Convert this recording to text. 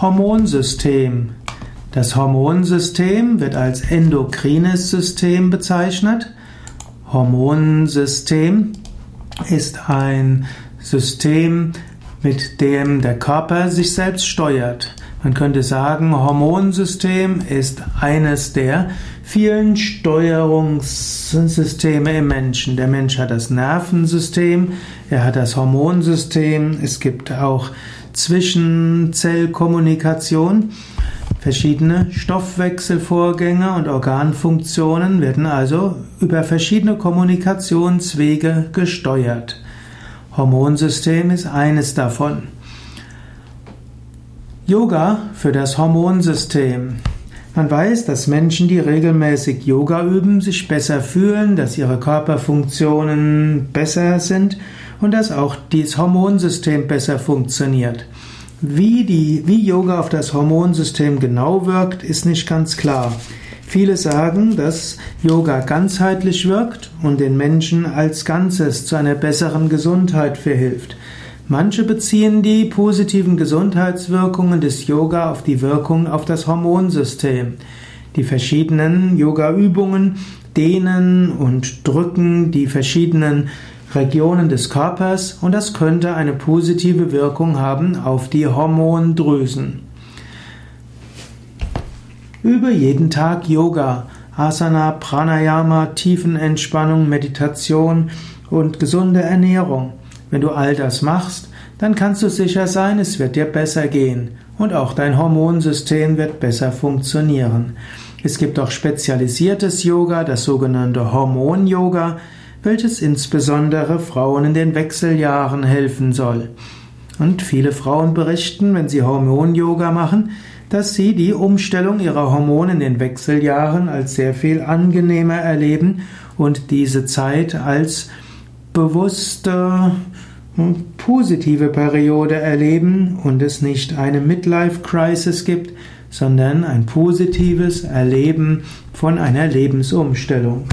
Hormonsystem. Das Hormonsystem wird als endokrines System bezeichnet. Hormonsystem ist ein System, mit dem der Körper sich selbst steuert. Man könnte sagen, Hormonsystem ist eines der vielen Steuerungssysteme im Menschen. Der Mensch hat das Nervensystem, er hat das Hormonsystem, es gibt auch Zwischenzellkommunikation. Verschiedene Stoffwechselvorgänge und Organfunktionen werden also über verschiedene Kommunikationswege gesteuert. Hormonsystem ist eines davon. Yoga für das Hormonsystem. Man weiß, dass Menschen, die regelmäßig Yoga üben, sich besser fühlen, dass ihre Körperfunktionen besser sind und dass auch das Hormonsystem besser funktioniert. Wie, die, wie Yoga auf das Hormonsystem genau wirkt, ist nicht ganz klar. Viele sagen, dass Yoga ganzheitlich wirkt und den Menschen als Ganzes zu einer besseren Gesundheit verhilft. Manche beziehen die positiven Gesundheitswirkungen des Yoga auf die Wirkung auf das Hormonsystem. Die verschiedenen Yoga-Übungen dehnen und drücken die verschiedenen Regionen des Körpers und das könnte eine positive Wirkung haben auf die Hormondrüsen. Übe jeden Tag Yoga, Asana, Pranayama, Tiefenentspannung, Meditation und gesunde Ernährung. Wenn du all das machst, dann kannst du sicher sein, es wird dir besser gehen und auch dein Hormonsystem wird besser funktionieren. Es gibt auch spezialisiertes Yoga, das sogenannte Hormon-Yoga, welches insbesondere Frauen in den Wechseljahren helfen soll. Und viele Frauen berichten, wenn sie Hormon-Yoga machen, dass sie die Umstellung ihrer Hormone in den Wechseljahren als sehr viel angenehmer erleben und diese Zeit als bewusste, positive Periode erleben und es nicht eine Midlife-Crisis gibt, sondern ein positives Erleben von einer Lebensumstellung.